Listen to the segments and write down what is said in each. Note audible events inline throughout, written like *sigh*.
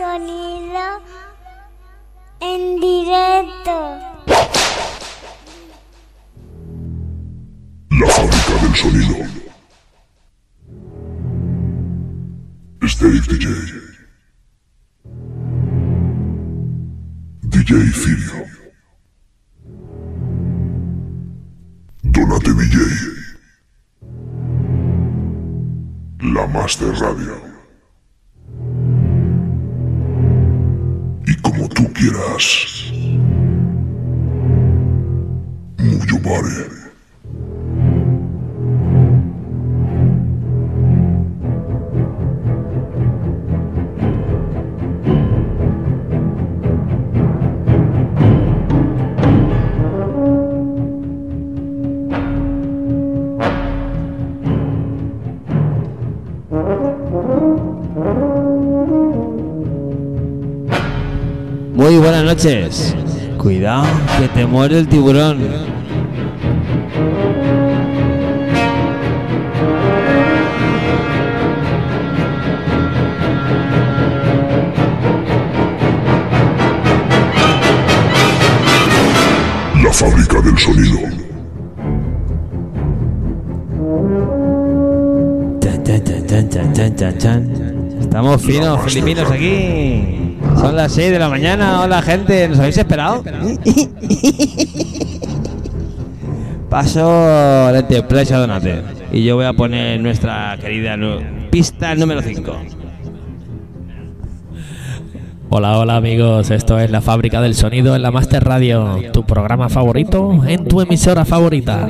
sonido en directo. La fábrica del sonido. Steve DJ. DJ Firio. Donate DJ. La Master Radio. Quieras. Muyo Bare. Noches. Cuidado, que te muere el tiburón. La fábrica del sonido. Chan, chan, chan. Estamos finos, filipinos aquí. Son las 6 de la mañana. Hola, gente. ¿Nos habéis esperado? Paso el Enterprise a Donate. Y yo voy a poner nuestra querida pista número 5. Hola, hola amigos, esto es la fábrica del sonido en la Master Radio, tu programa favorito en tu emisora favorita.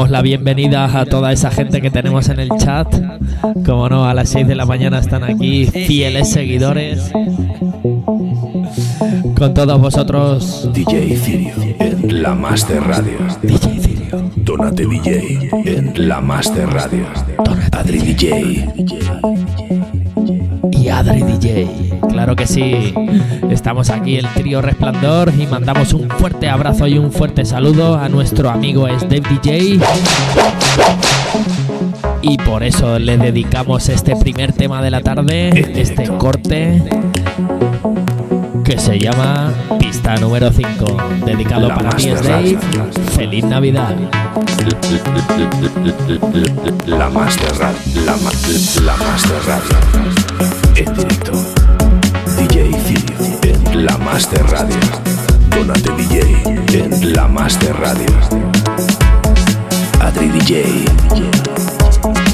Damos la bienvenida a toda esa gente que tenemos en el chat. Como no, a las 6 de la mañana están aquí fieles seguidores. Con todos vosotros, DJ Cirio en La Master Radio. DJ Cirio. Donate DJ en La Master Radio. Adri DJ. y Adri DJ. Claro que sí. Estamos aquí el trío Resplandor y mandamos un fuerte abrazo y un fuerte saludo a nuestro amigo Steve DJ. Y por eso le dedicamos este primer tema de la tarde, este corte que se llama Pista número 5, dedicado La para ti, Dave. Feliz Navidad. La Master Radio. La, la Master. La Master Radio. Donate DJ La Master Radio. Adri DJ.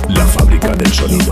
La fábrica del sonido.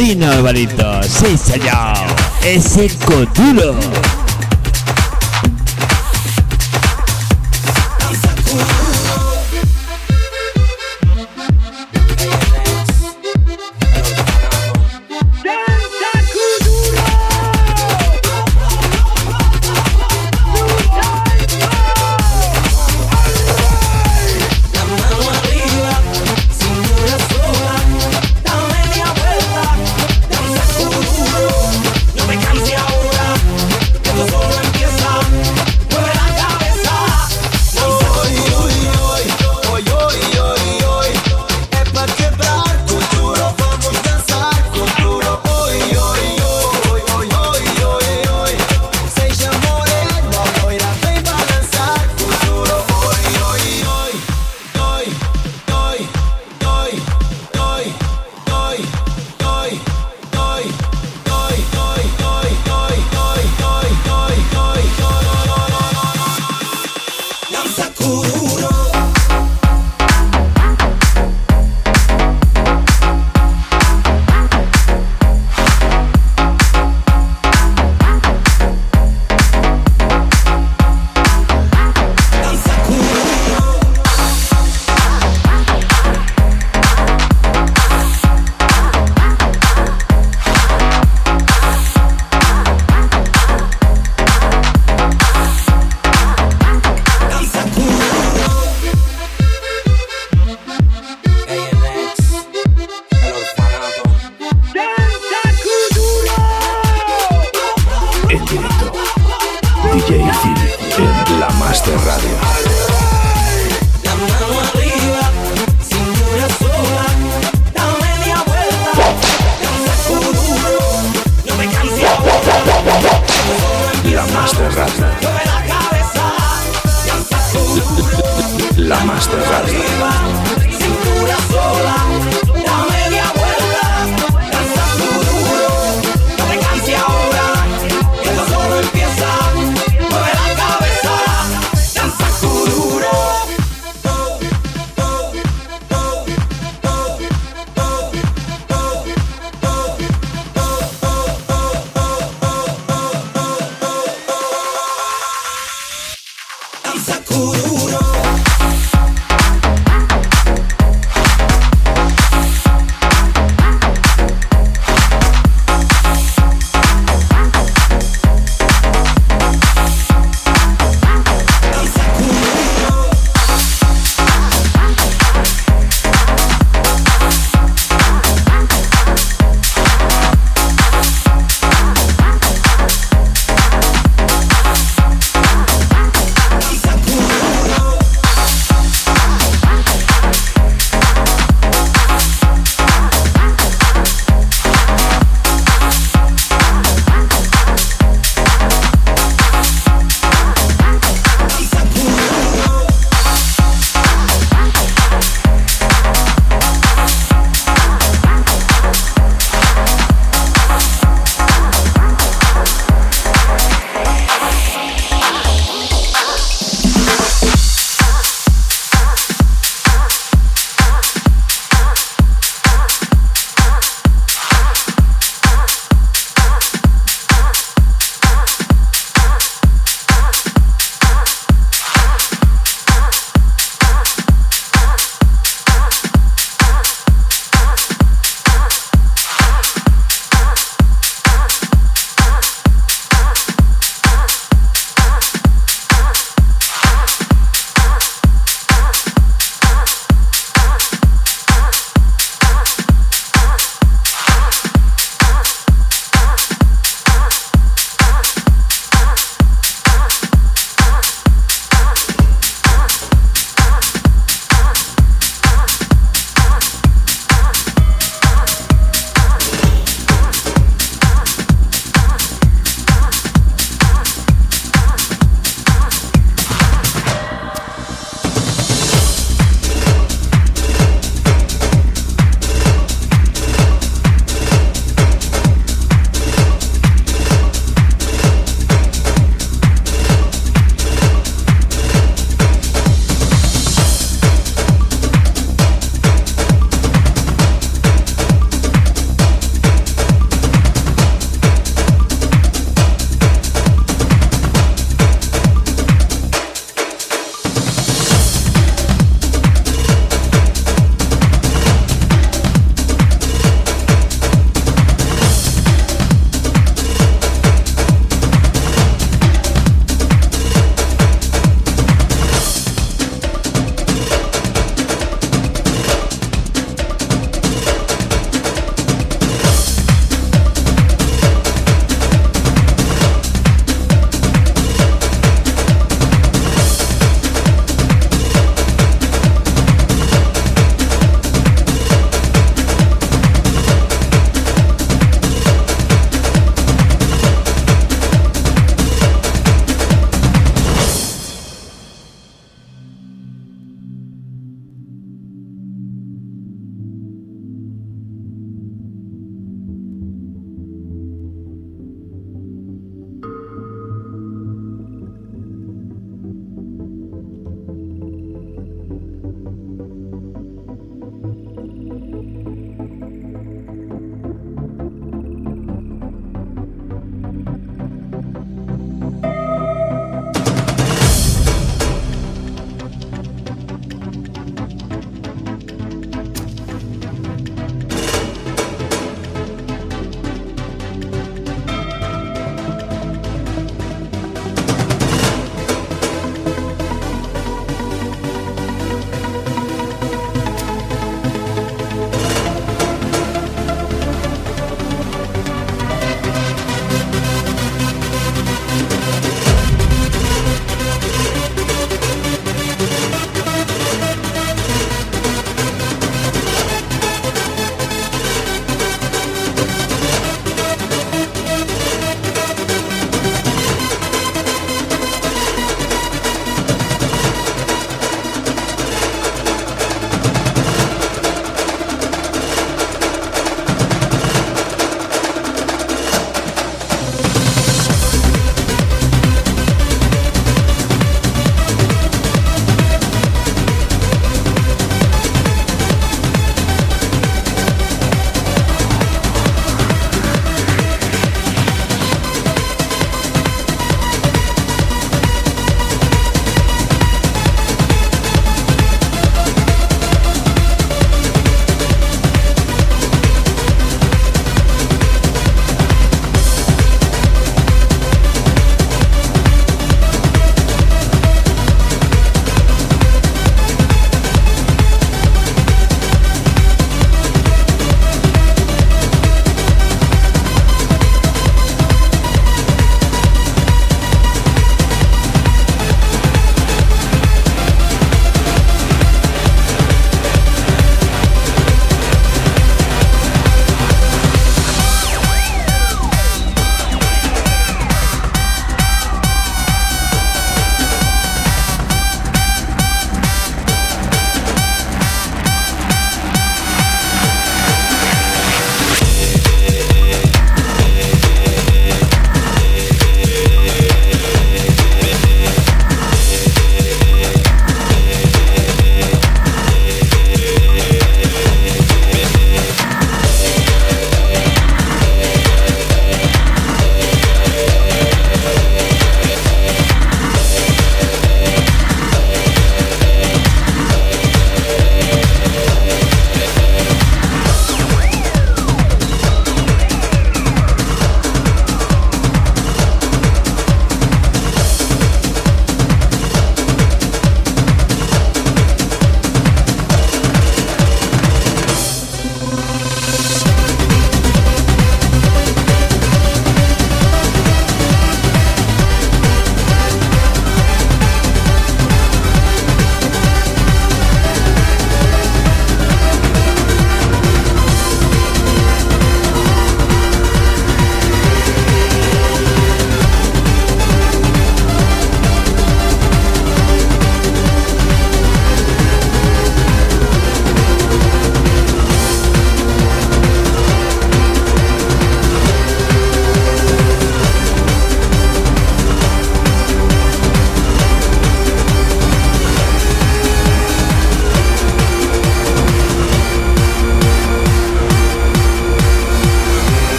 Sobrino Alvarito. Sí, señor. Ese cotulo.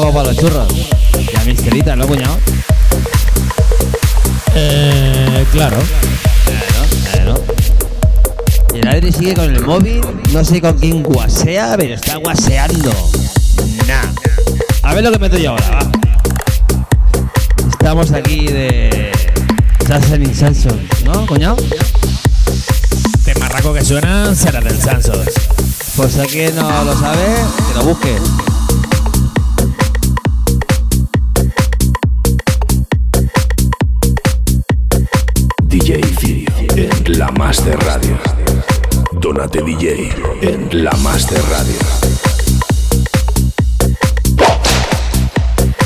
Poco para los churros. Y a misteritas, ¿no, cuñado? Eh, claro. Claro, claro. Y el Adri sigue con el móvil, no sé con quién guasea, pero está guaseando. Nah. A ver lo que meto yo ahora, va. Estamos aquí de Sanson y Sanson, ¿no, cuñado? Este marraco que suena será del Sansos. Pues a quien no lo sabe, que lo busque. Master Radio. Donate DJ en La Master Radio.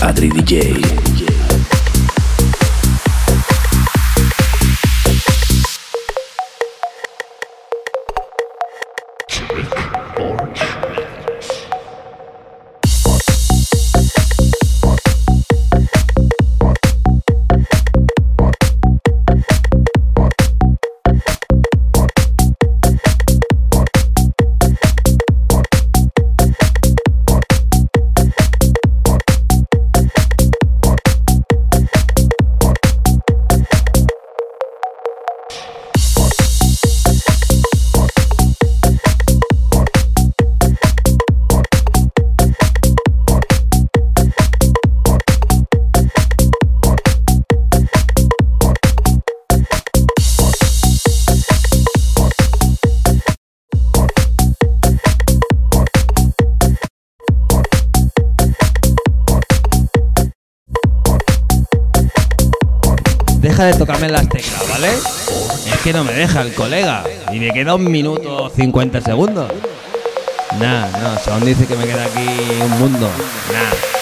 Adri DJ. No me deja el colega. Y me queda un minuto 50 segundos. Nah, no, según dice que me queda aquí un mundo. Nah.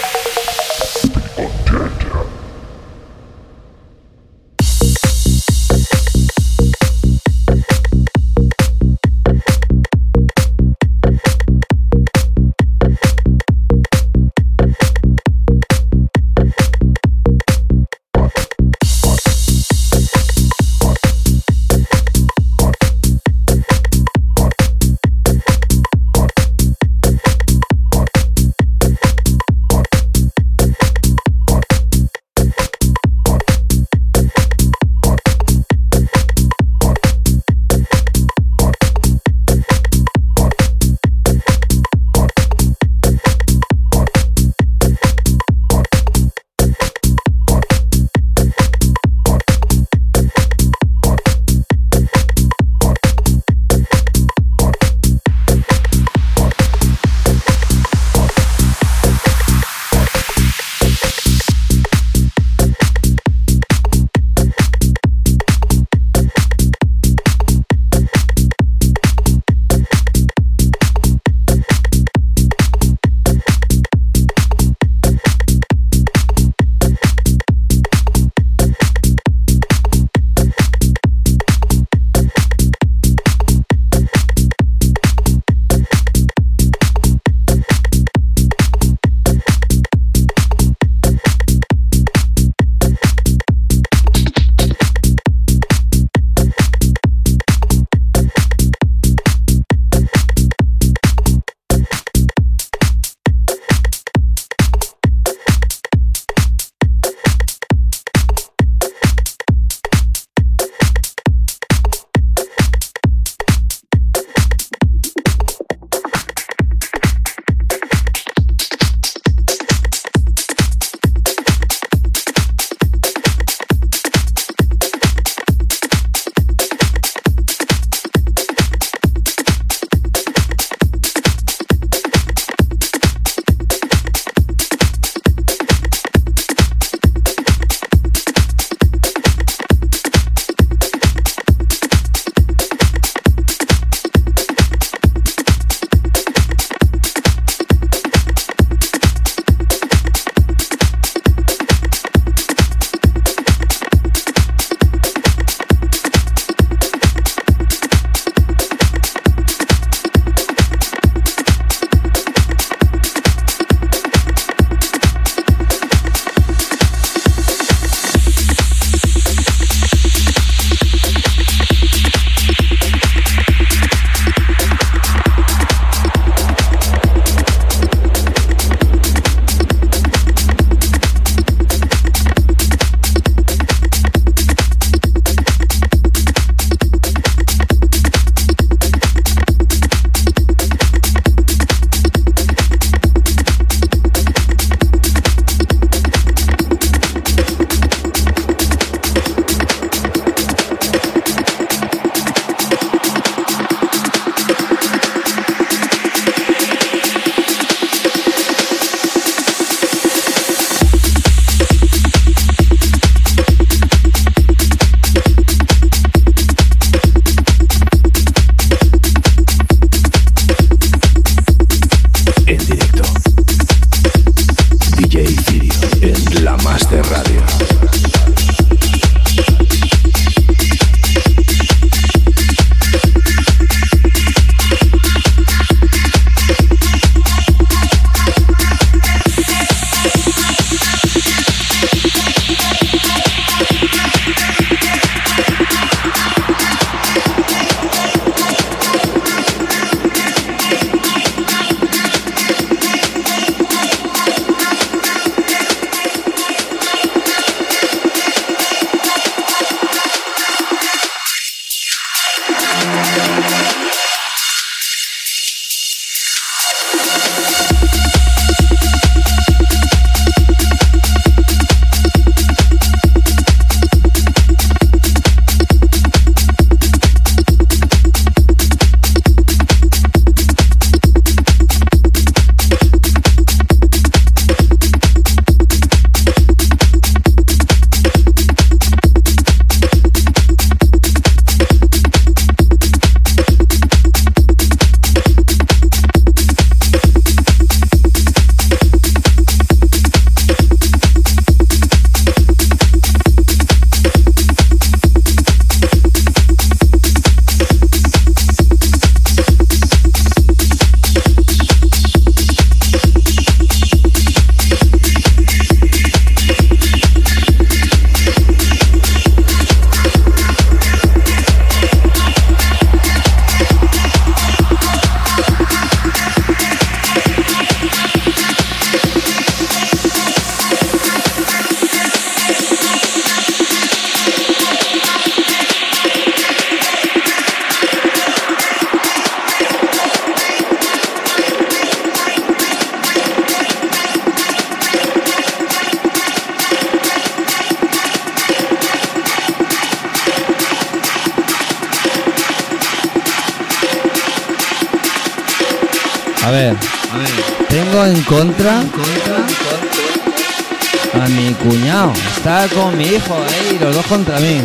contra mí.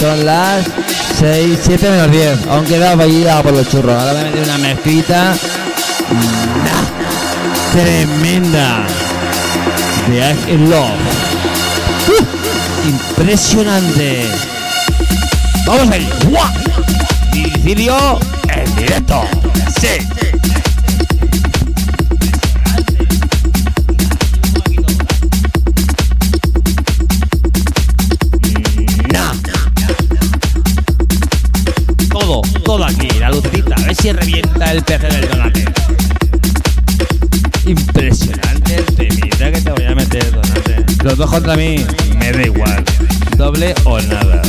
Son las 6, 7 menos 10. Aún quedaba a por los churros. Ahora me metí una mezquita. Nah, tremenda. De Ash in Love. Uh, impresionante. Vamos ahí. ¡Guau! Dirigido en directo. Sí. dos contra mí. Me da igual. Doble o nada.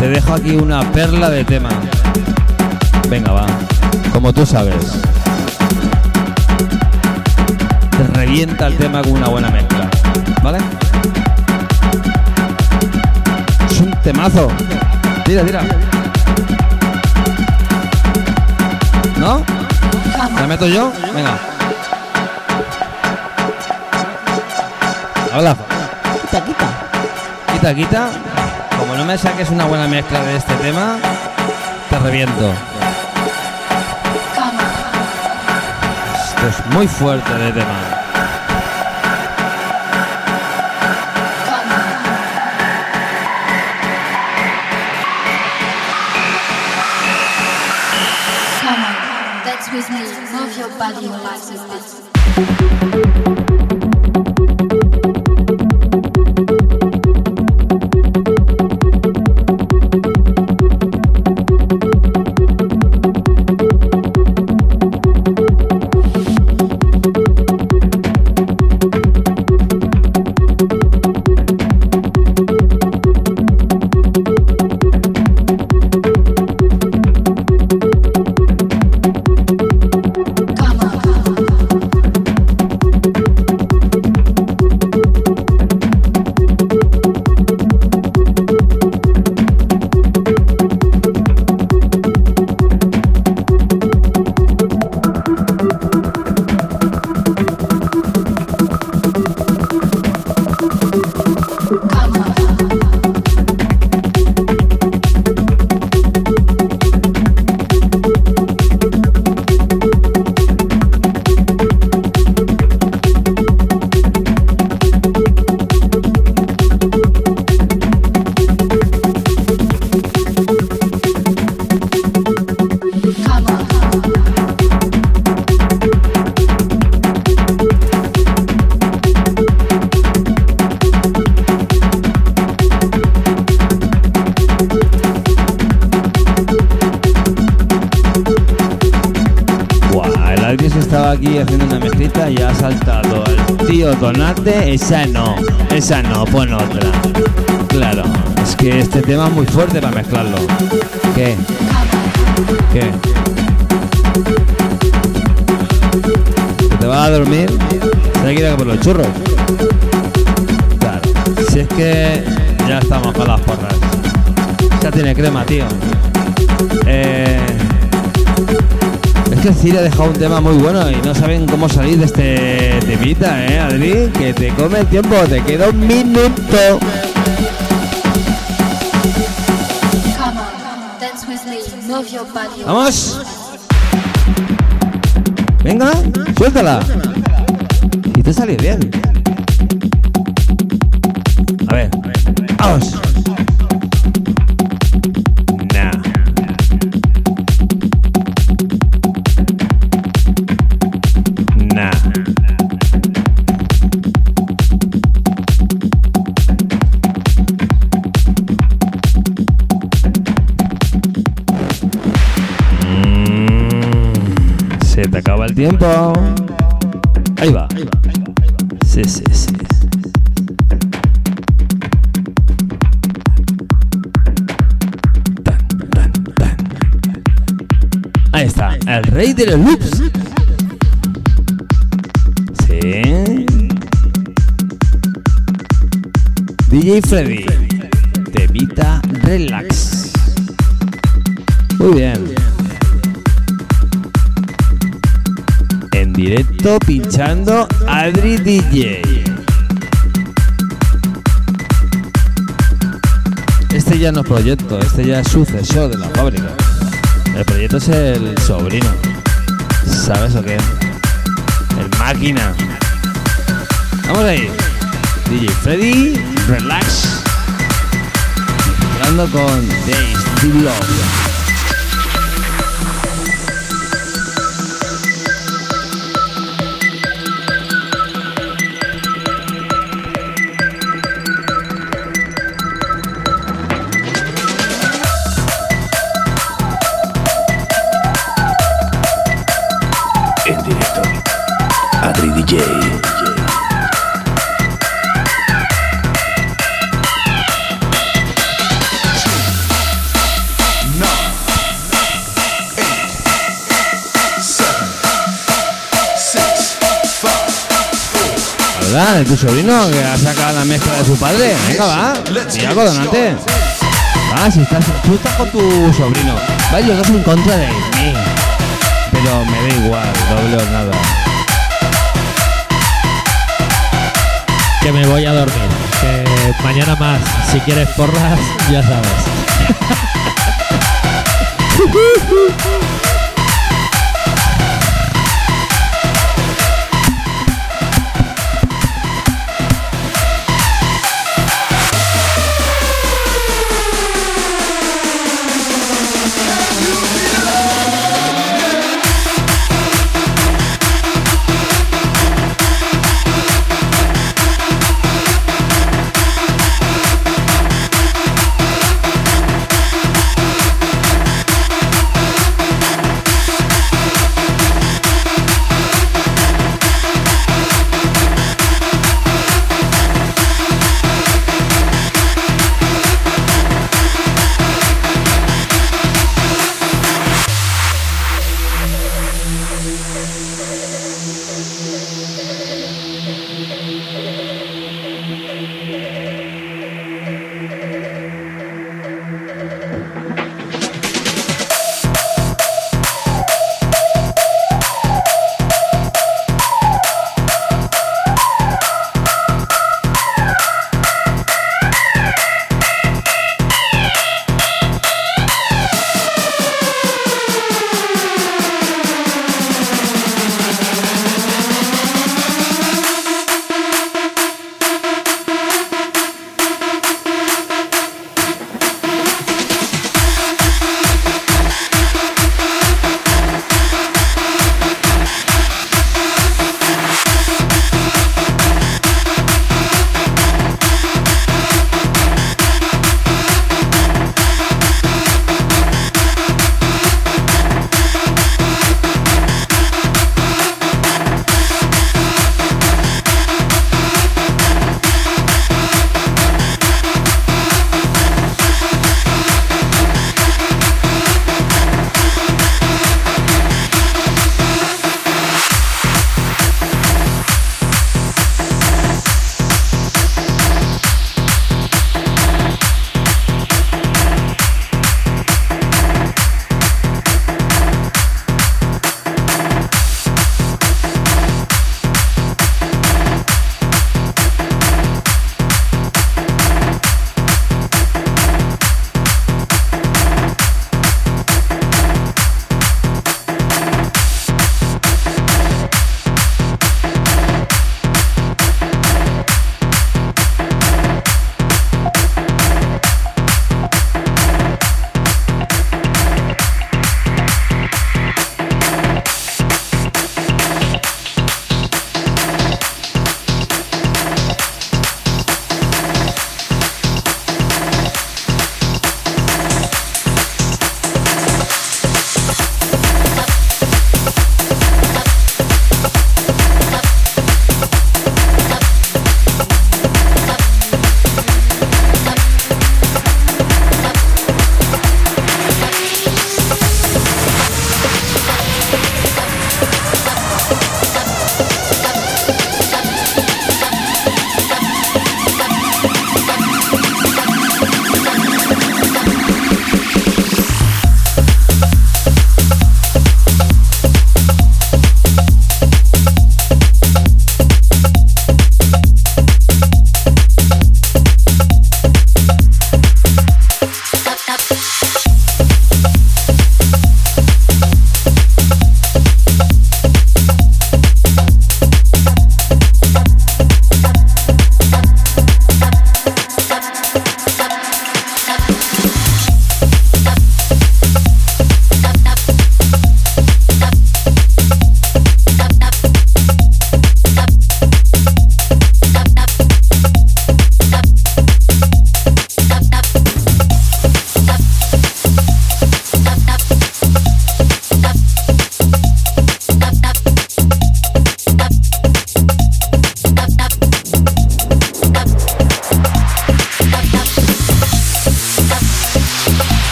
Te dejo aquí una perla de tema. Venga, va. Como tú sabes. Te revienta el tema con una buena mezcla. ¿Vale? Es un temazo. Tira, tira. ¿No? ¿Me meto yo? Venga. Habla. Quita, quita. Quita, quita. Me saques una buena mezcla de este tema, te reviento. Esto es muy fuerte de tema. Come el tiempo, te queda un minuto. ¡Vamos! Venga, suéltala. Y te sale bien. Tiempo. Ahí va. Sí, sí, sí. Tan. Ahí está, el rey de los loops. Sí. DJ Freddy. Temita Relax. Pinchando Adri DJ. Este ya no es proyecto, este ya es sucesor de la fábrica. El proyecto es el sobrino. ¿Sabes o qué? El máquina. Vamos ahí. DJ Freddy, relax. Hablando con Days Love. De tu sobrino que ha sacado la mezcla de su padre. Venga, va. Y algo donante. Ah, si estás, tú estás con tu sobrino. Vais los dos en contra de mí. Pero me da igual, doble o nada. Que me voy a dormir. Que mañana más. Si quieres porras, ya sabes. *laughs*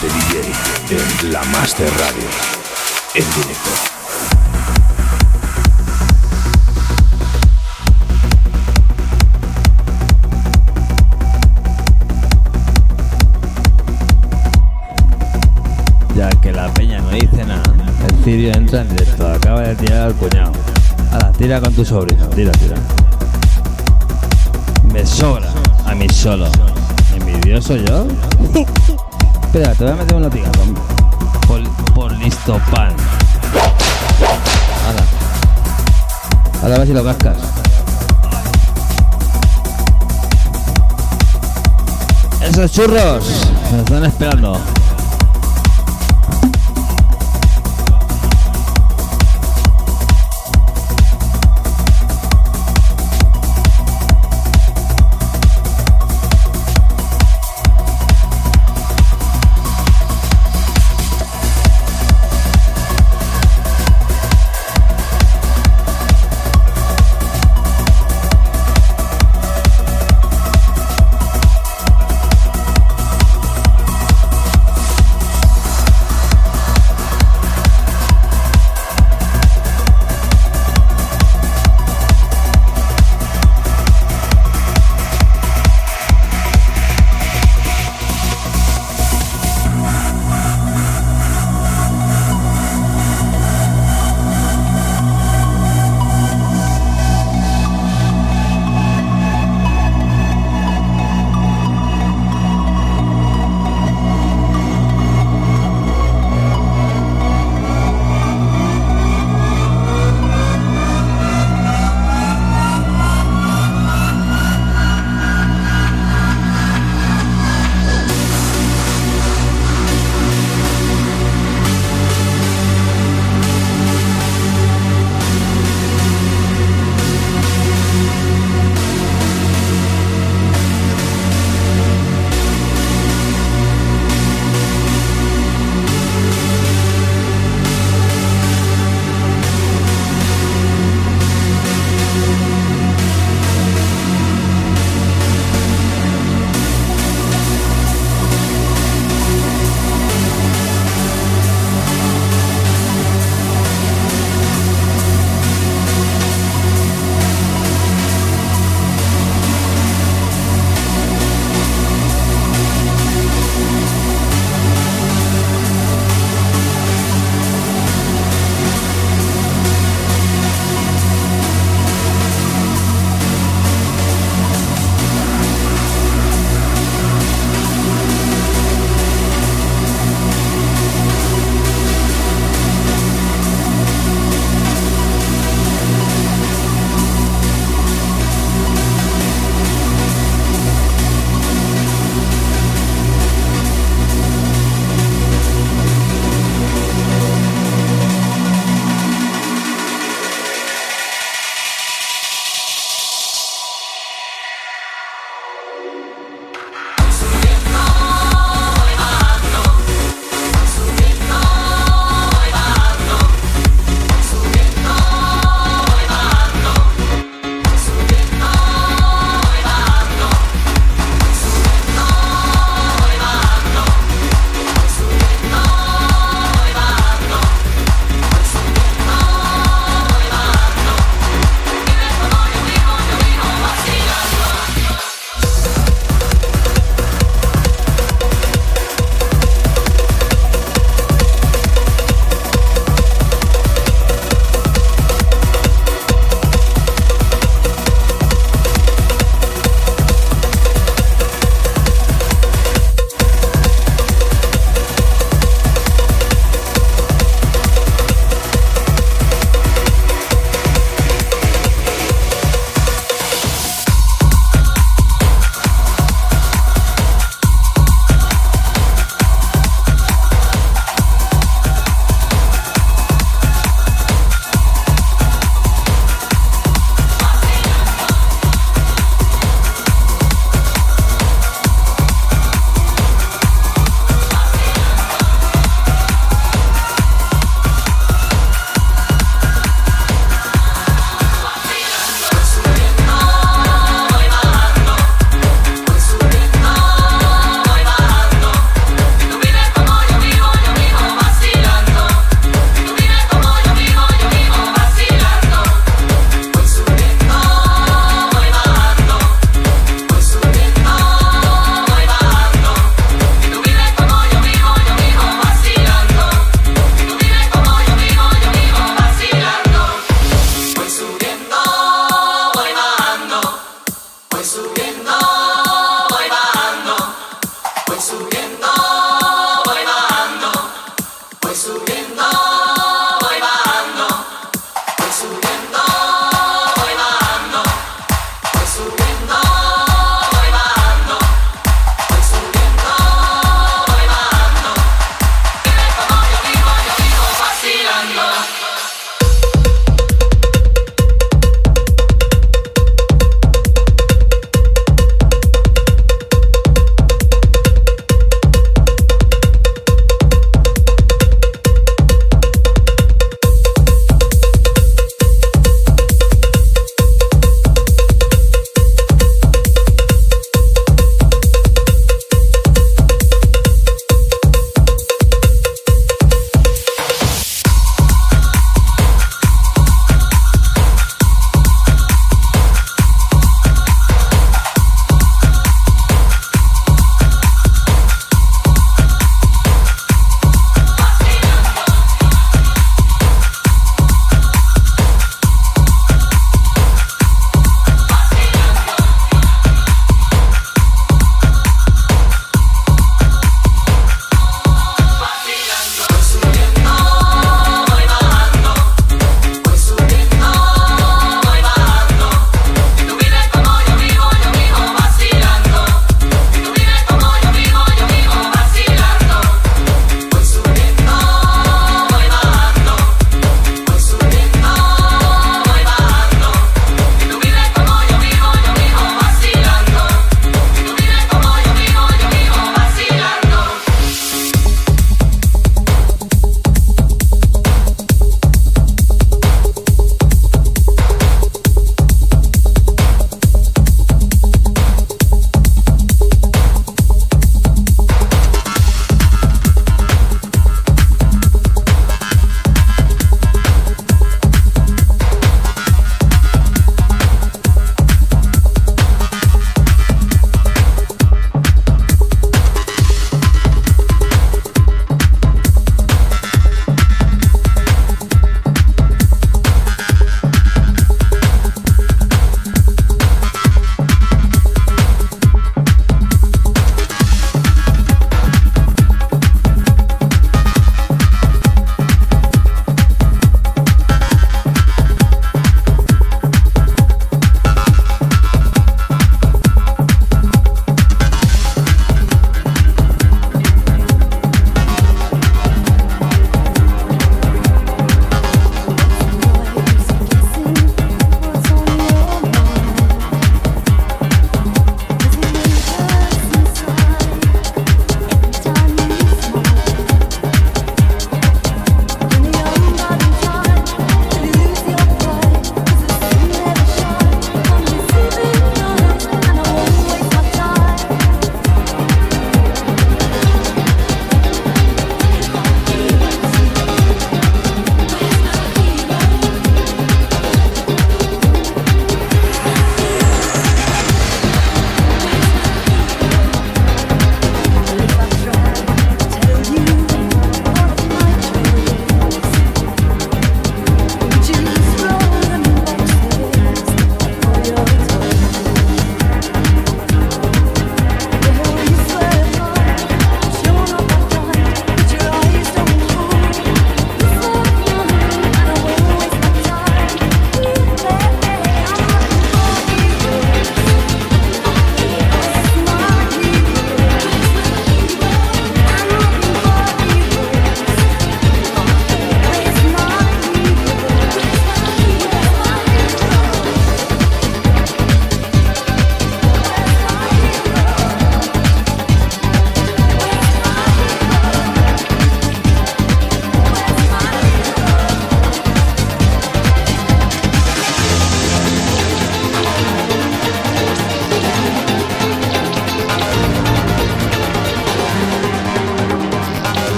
La Master Radio. En directo. Ya que la peña no dice nada, el cirio entra en directo. Acaba de tirar al cuñado. Ahora, tira con tu sobrino. Tira, tira. Me sobra a mí solo. ¿Envidioso yo? Espera, te voy a meter un latigazo. Por, por listo pan. Ahora. Ahora a ver si lo cascas. Esos churros me están esperando.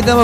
Te dejo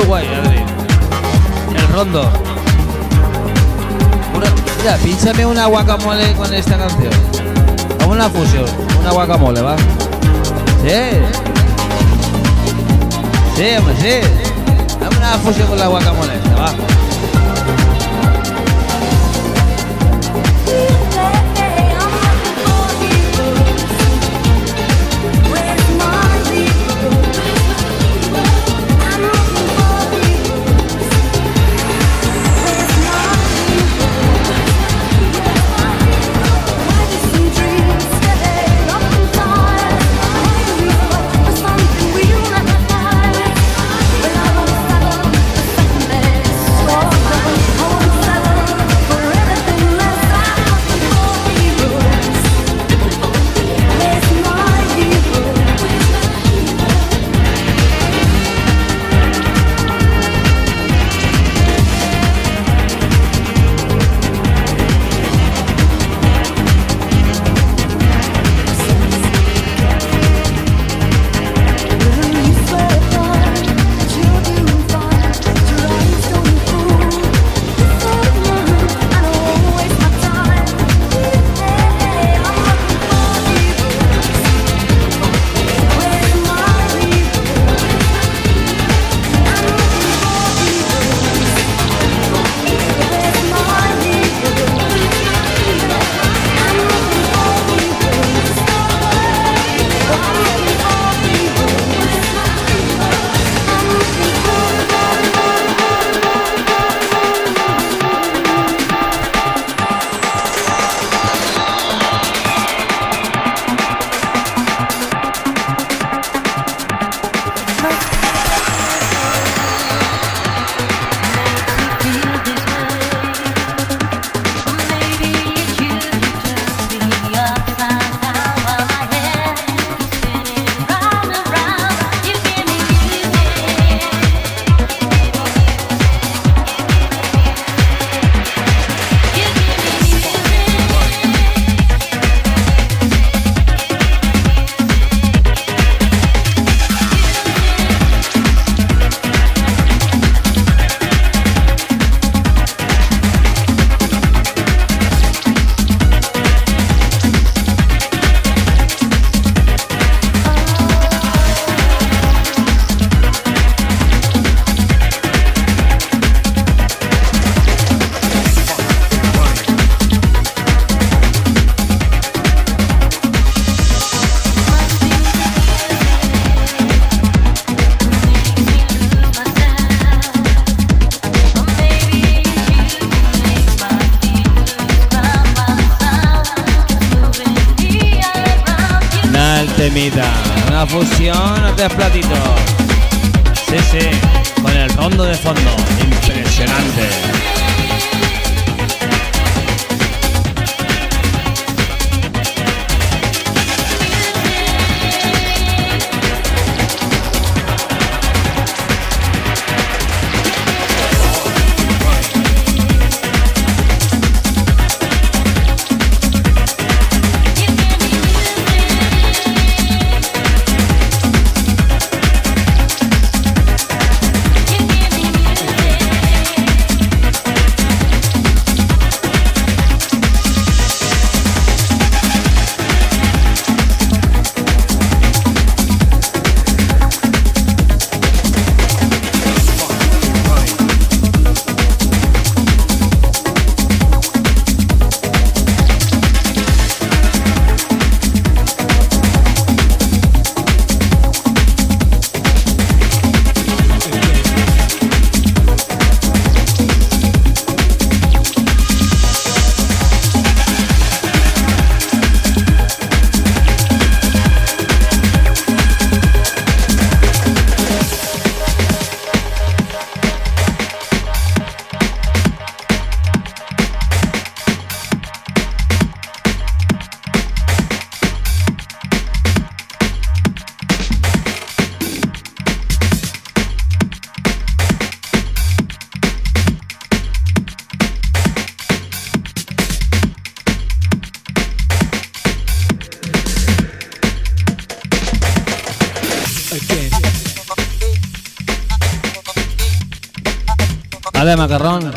macarrón.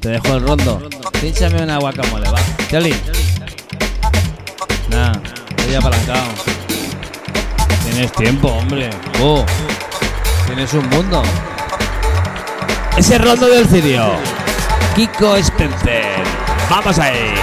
Te dejo el rondo. Pínchame una guacamole, va. Chali. Nah, estoy apalancado. Tienes tiempo, hombre. Tienes un mundo. Ese rondo del cirio. Kiko Spencer. Vamos ahí.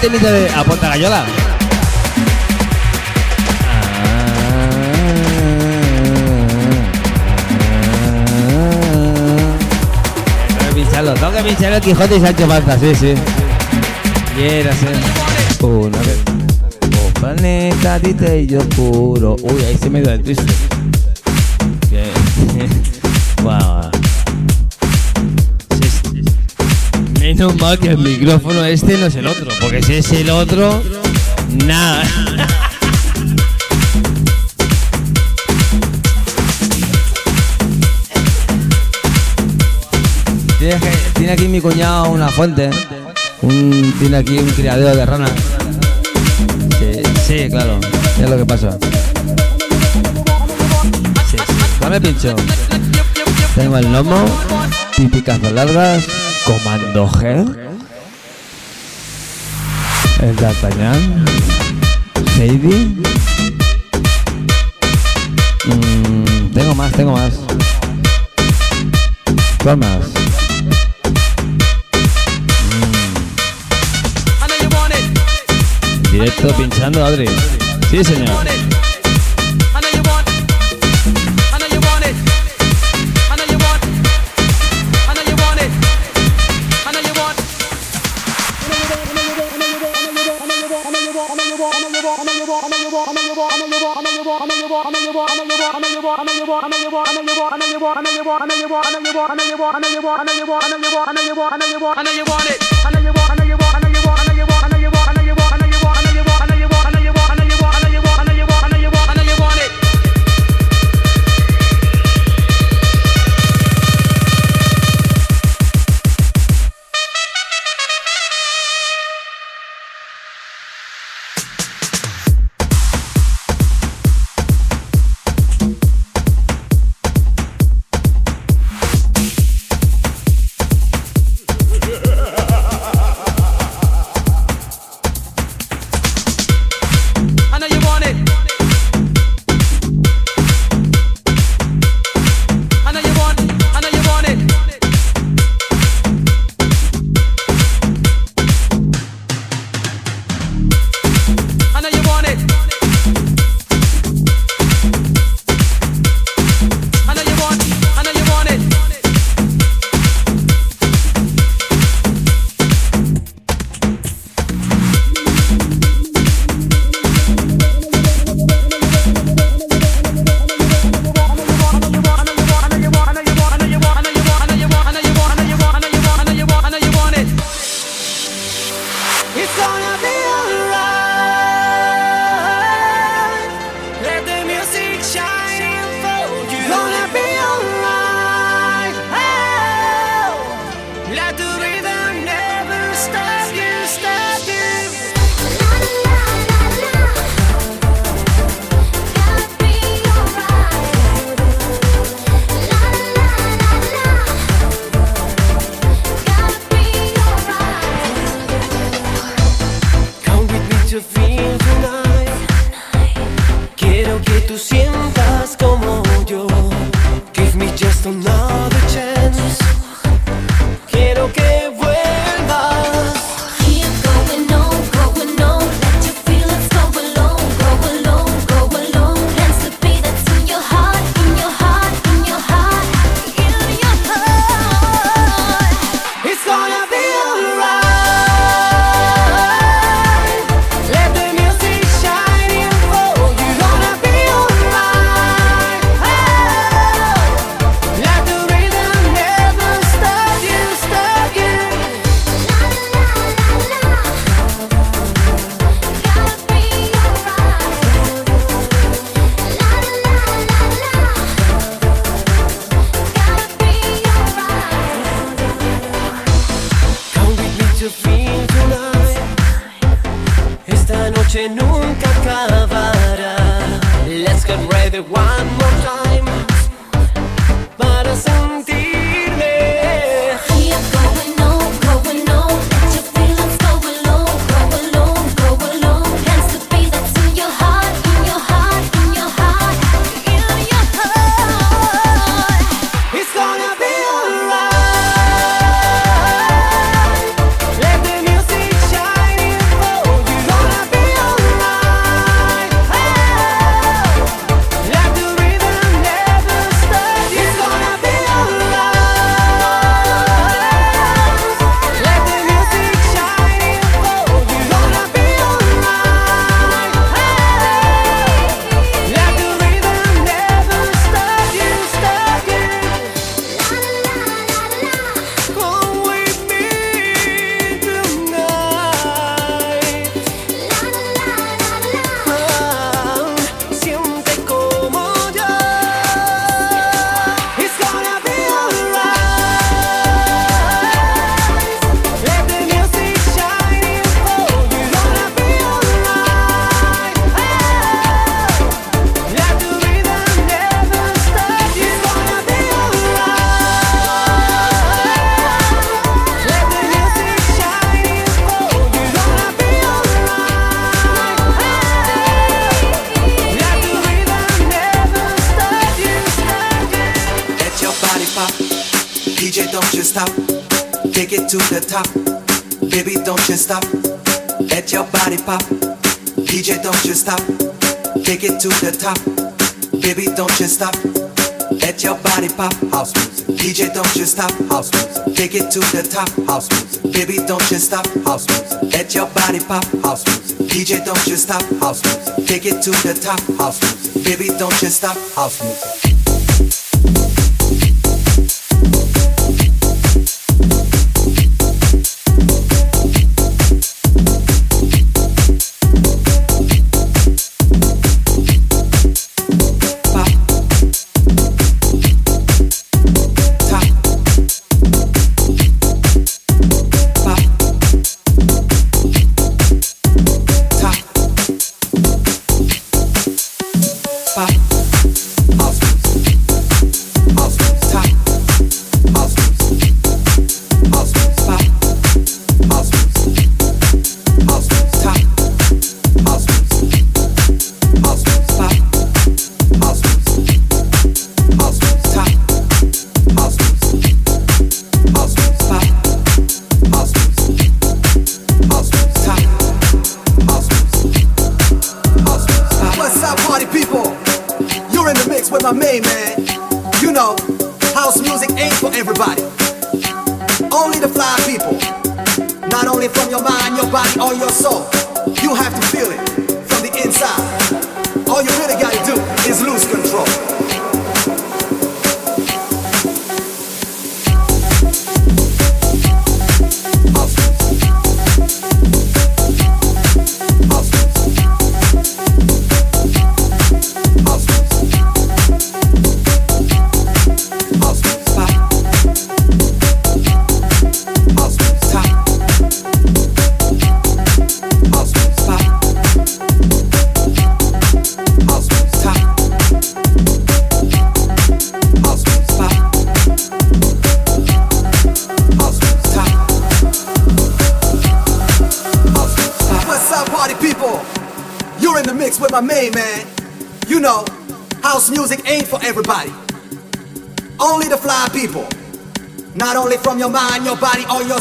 Falta el temita de Apunta Gallola. Tengo que pincharlo, tengo que pinchar el Quijote y Sancho Panza, sí, sí. Quiero ser una vez. Un planeta dite y yo puro. Uy, ahí se me dio el *laughs* sí. Menos mal que el micrófono este no es el otro, porque si es el otro, nada. Tiene, aquí mi cuñado una fuente. Un, tiene aquí un criadero de ranas. Sí, sí, claro. Es lo que pasa. Sí. Dame pincho. Tengo el lomo, típicas largas, comando G. El D'Artagnan, Heidi. Mm, tengo más, tengo más. ¿Cuál más? It. Directo pinchando, Adri. Sí, señor. Pop. DJ, don't you stop. Take it to the top. Baby, don't you stop. Let your body pop. DJ, don't you stop. Take it to the top. Baby, don't you stop. Let your body pop. House music. DJ, don't you stop. House music. Take it to the top. House music. Baby, don't you stop. House music. Let your body pop. House music. DJ, don't you stop. House music. Take it to the top. House music. Baby, don't you stop. House music.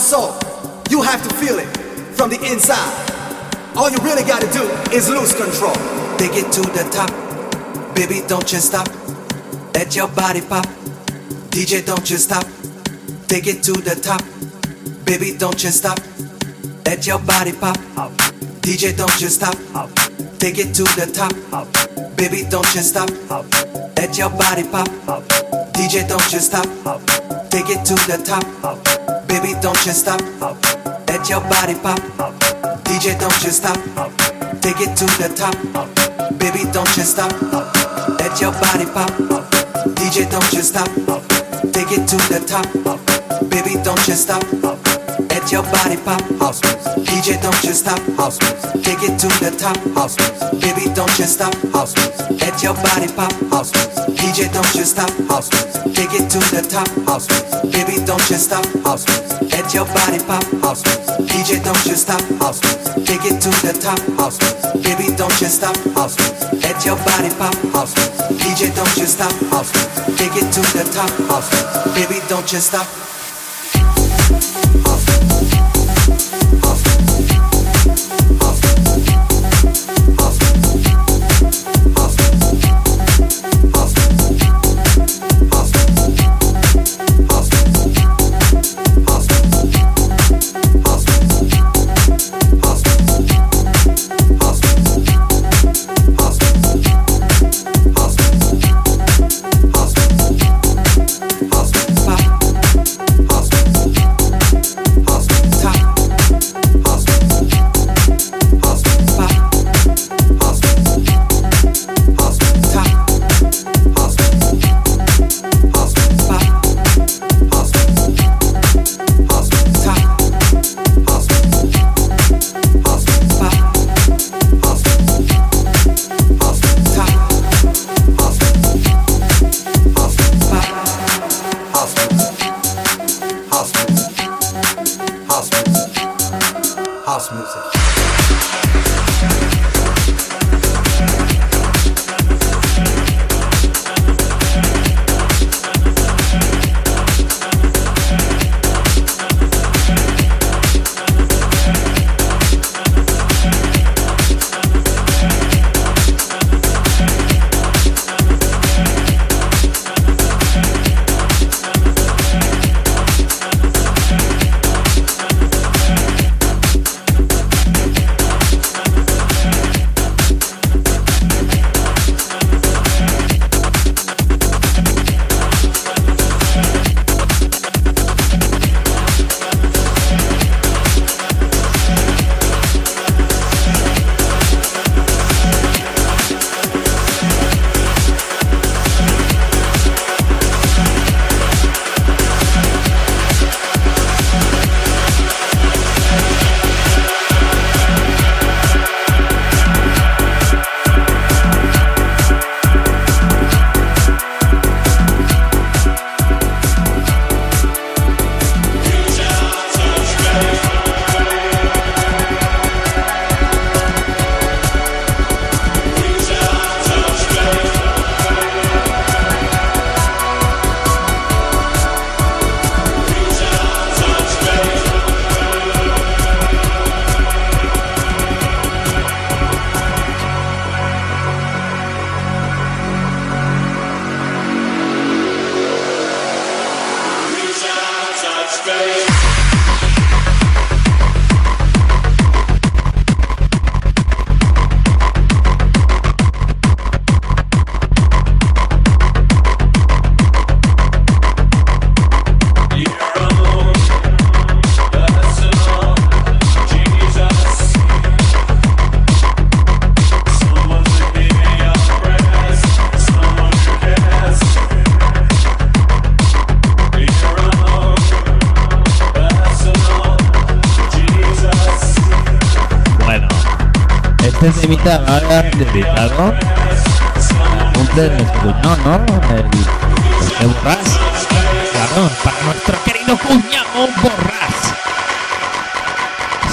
Soul. You have to feel it from the inside. All you really gotta do is lose control. Take it to the top. Baby, don't you stop. Let your body pop. DJ, don't you stop. Take it to the top. Baby, don't you stop. Let your body pop. DJ, don't you stop. Take it to the top. Baby, don't you stop. Let your body pop. DJ, don't you stop. Take it to the top. Baby, don't you stop. Let your body pop. DJ, don't you stop. Take it to the top. Baby, don't you stop. Let your body pop. DJ, don't you stop. Take it to the top. Baby, don't you stop. Let your body pop. House music. DJ, don't you stop. House music. Take it to the top. House music. Baby, don't you stop. House music. Let your body pop. House music. DJ, don't you stop. House music. Take it to the top. House music. Baby, don't you stop. House music. Let your body pop. House music. DJ, don't you stop. House music. Take it to the top. House music. Baby, don't you stop. House music. Let your body pop. House music. DJ, don't you stop. House music. Take it to the top. House music. Baby, don't you stop. House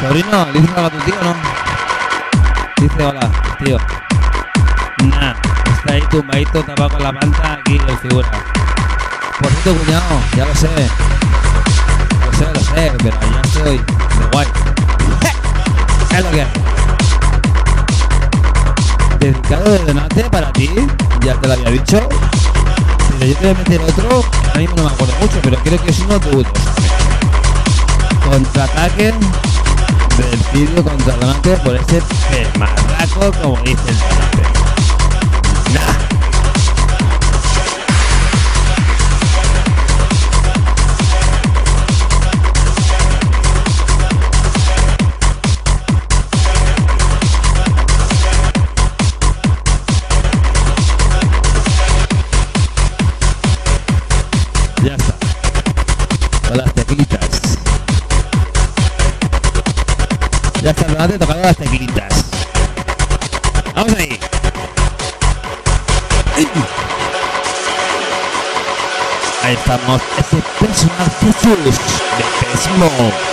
Sobrino, ¿le dices a tu tío no? Dice hola, tío. Nah, está ahí tumbadito, tapado con la manta, aquí el figura. Por cierto, cuñado, ya lo sé. Lo sé, lo sé, pero ya estoy de guay. Es lo que hay. Dedicado de donate para ti, ya te lo había dicho. Pero yo te voy a meter otro, ahora mismo no me acuerdo mucho, pero creo que es uno de. Contraataque del contra Donate por ese pemarraco, como dice el. Ese personal Jesús de Pesmo. Nah,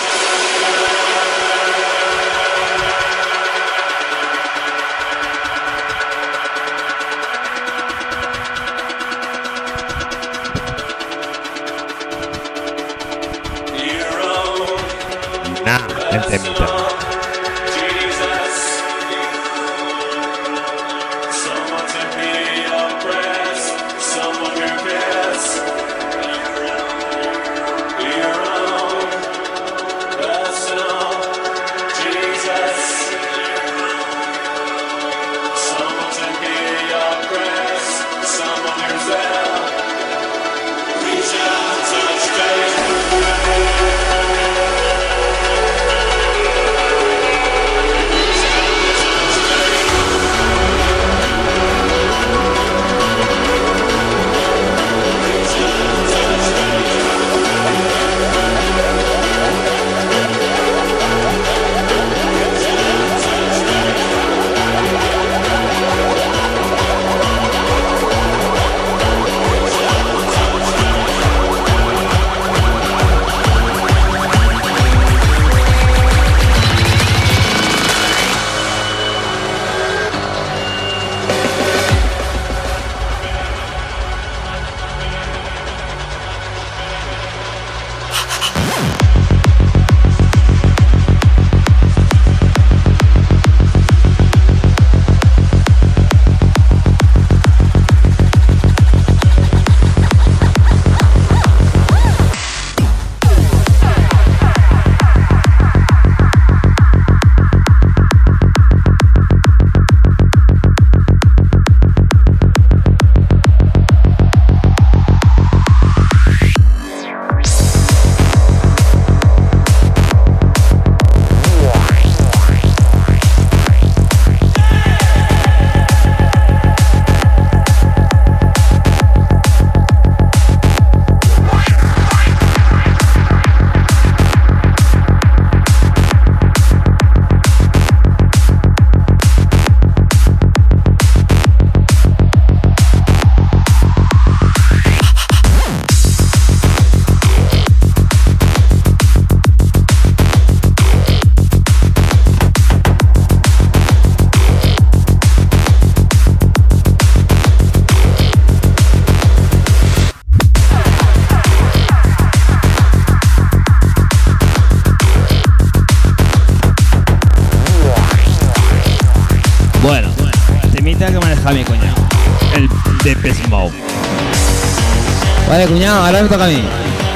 Vale, cuñado, ahora me toca a mí.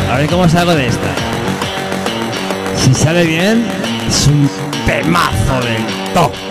A ver cómo salgo de esta. Si sale bien, es un temazo del top.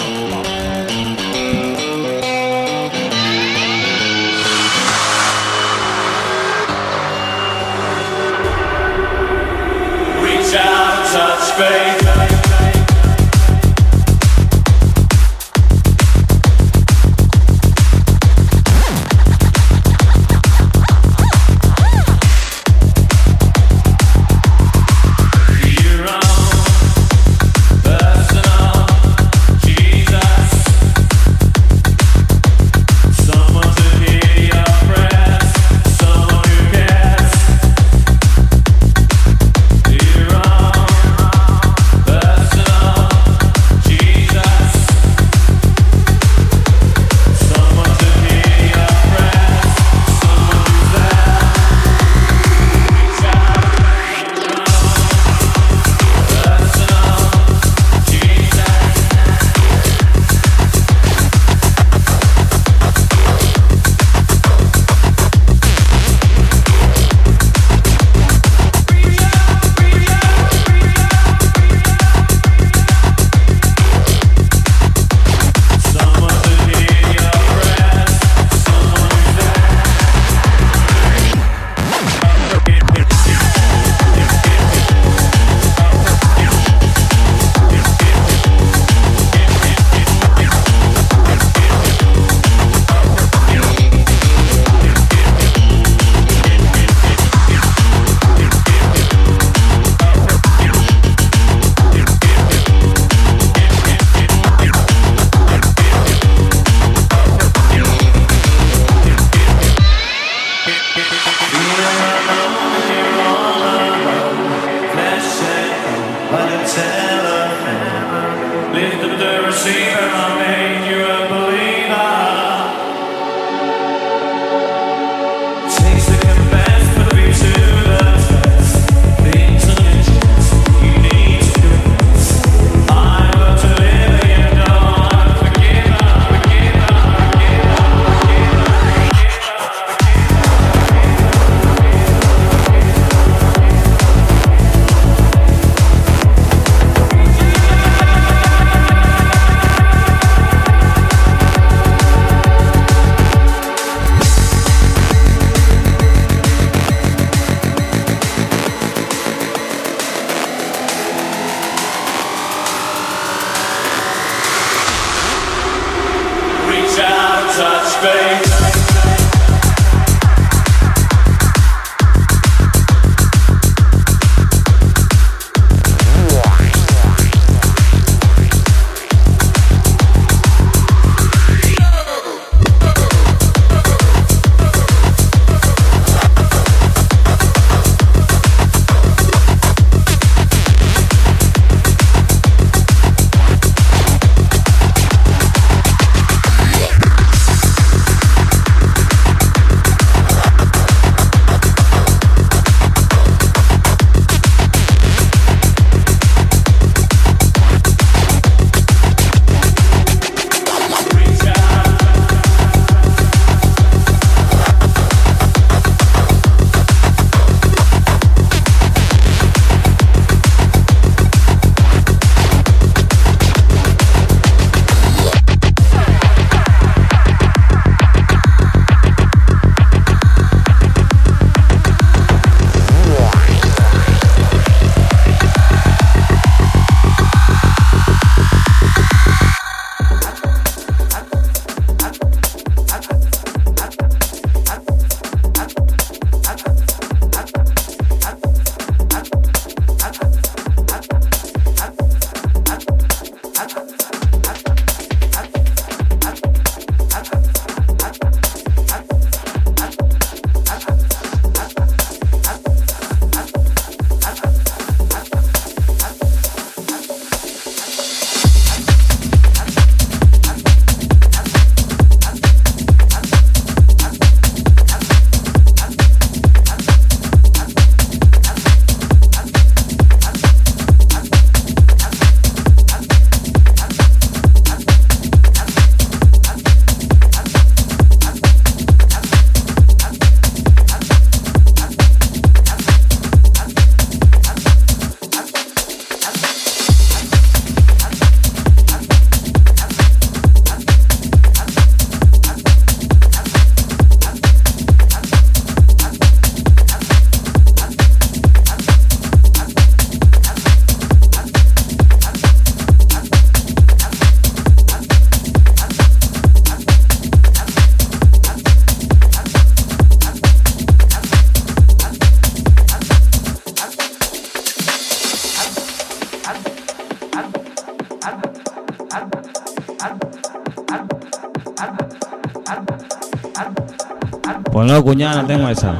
Cuñada, tengo esa.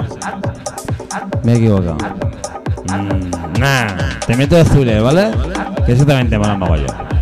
Me he equivocado. Mm, nah, te meto de Zule, ¿vale? Que eso también te mola mogollón.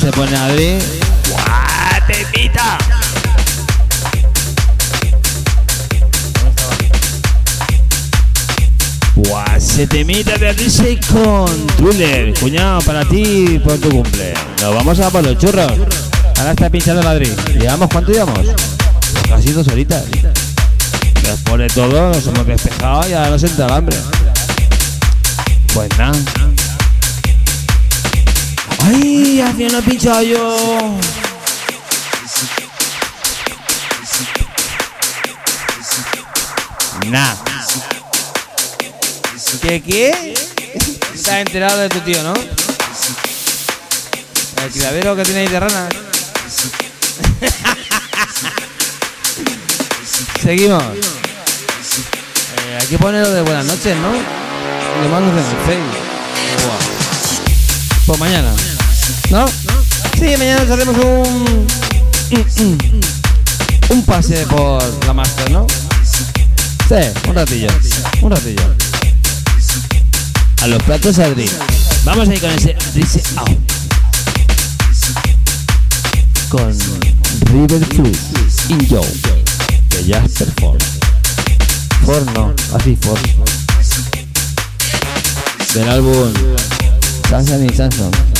Se pone Adri. ¡Guau, temita! ¡Guau, se temita de Adri con Thriller! Cuñado, para ti por tu cumple. Nos vamos a por los churros. Ahora está pinchando el Adri. ¿Llevamos cuánto llevamos? Pues casi dos horitas. Después de todo, nos hemos despejado y ahora nos entra el hambre. Pues nada. ¡Ay! Al final he pinchado yo. Nah. ¿Qué qué? Estás enterado de tu tío, ¿no? El criadero que tiene ahí de ranas. Seguimos. Eh, hay que ponerlo de buenas noches, ¿no? Le mando el Facebook. Buah. Pues mañana. ¿No? Sí, mañana nos hacemos un. Un pase por la Master, ¿no? Sí, un ratillo. Un ratillo. A los platos Adri. Vamos a ir con ese Rise. Con River Fruit in Joe de Jasper Ford. Ford no, así Ford. Del álbum Samsung y Samsung.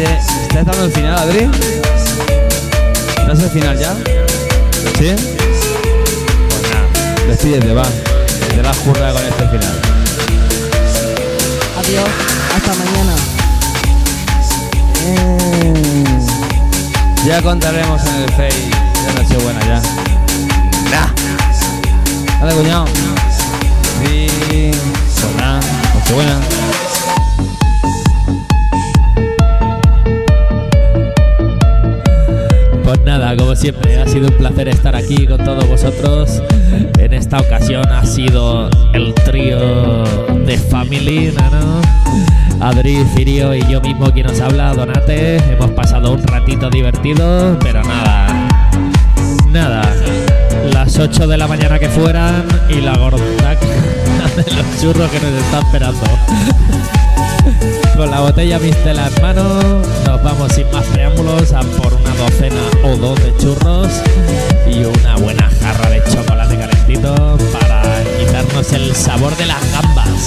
¿Se está dando el final, Adri? ¿No es el final ya? ¿Sí? Pues nada, despídete, va. Te la jurra con este final. Adiós, hasta mañana. Ya contaremos en el Face de Nochebuena ya. Nah. Dale, cuñado. Sí. Pues nada, Nochebuena. Pues nada, como siempre, ha sido un placer estar aquí con todos vosotros. En esta ocasión ha sido el trío de Family, ¿no? Adri, Cirio y yo mismo quien nos habla, Donate. Hemos pasado un ratito divertido, pero nada, nada. Las 8 de la mañana que fueran y la gorda *laughs* de los churros que nos está esperando con la botella viste las manos, nos vamos sin más preámbulos a por una docena o dos de churros y una buena jarra de chocolate calentito para quitarnos el sabor de las gambas.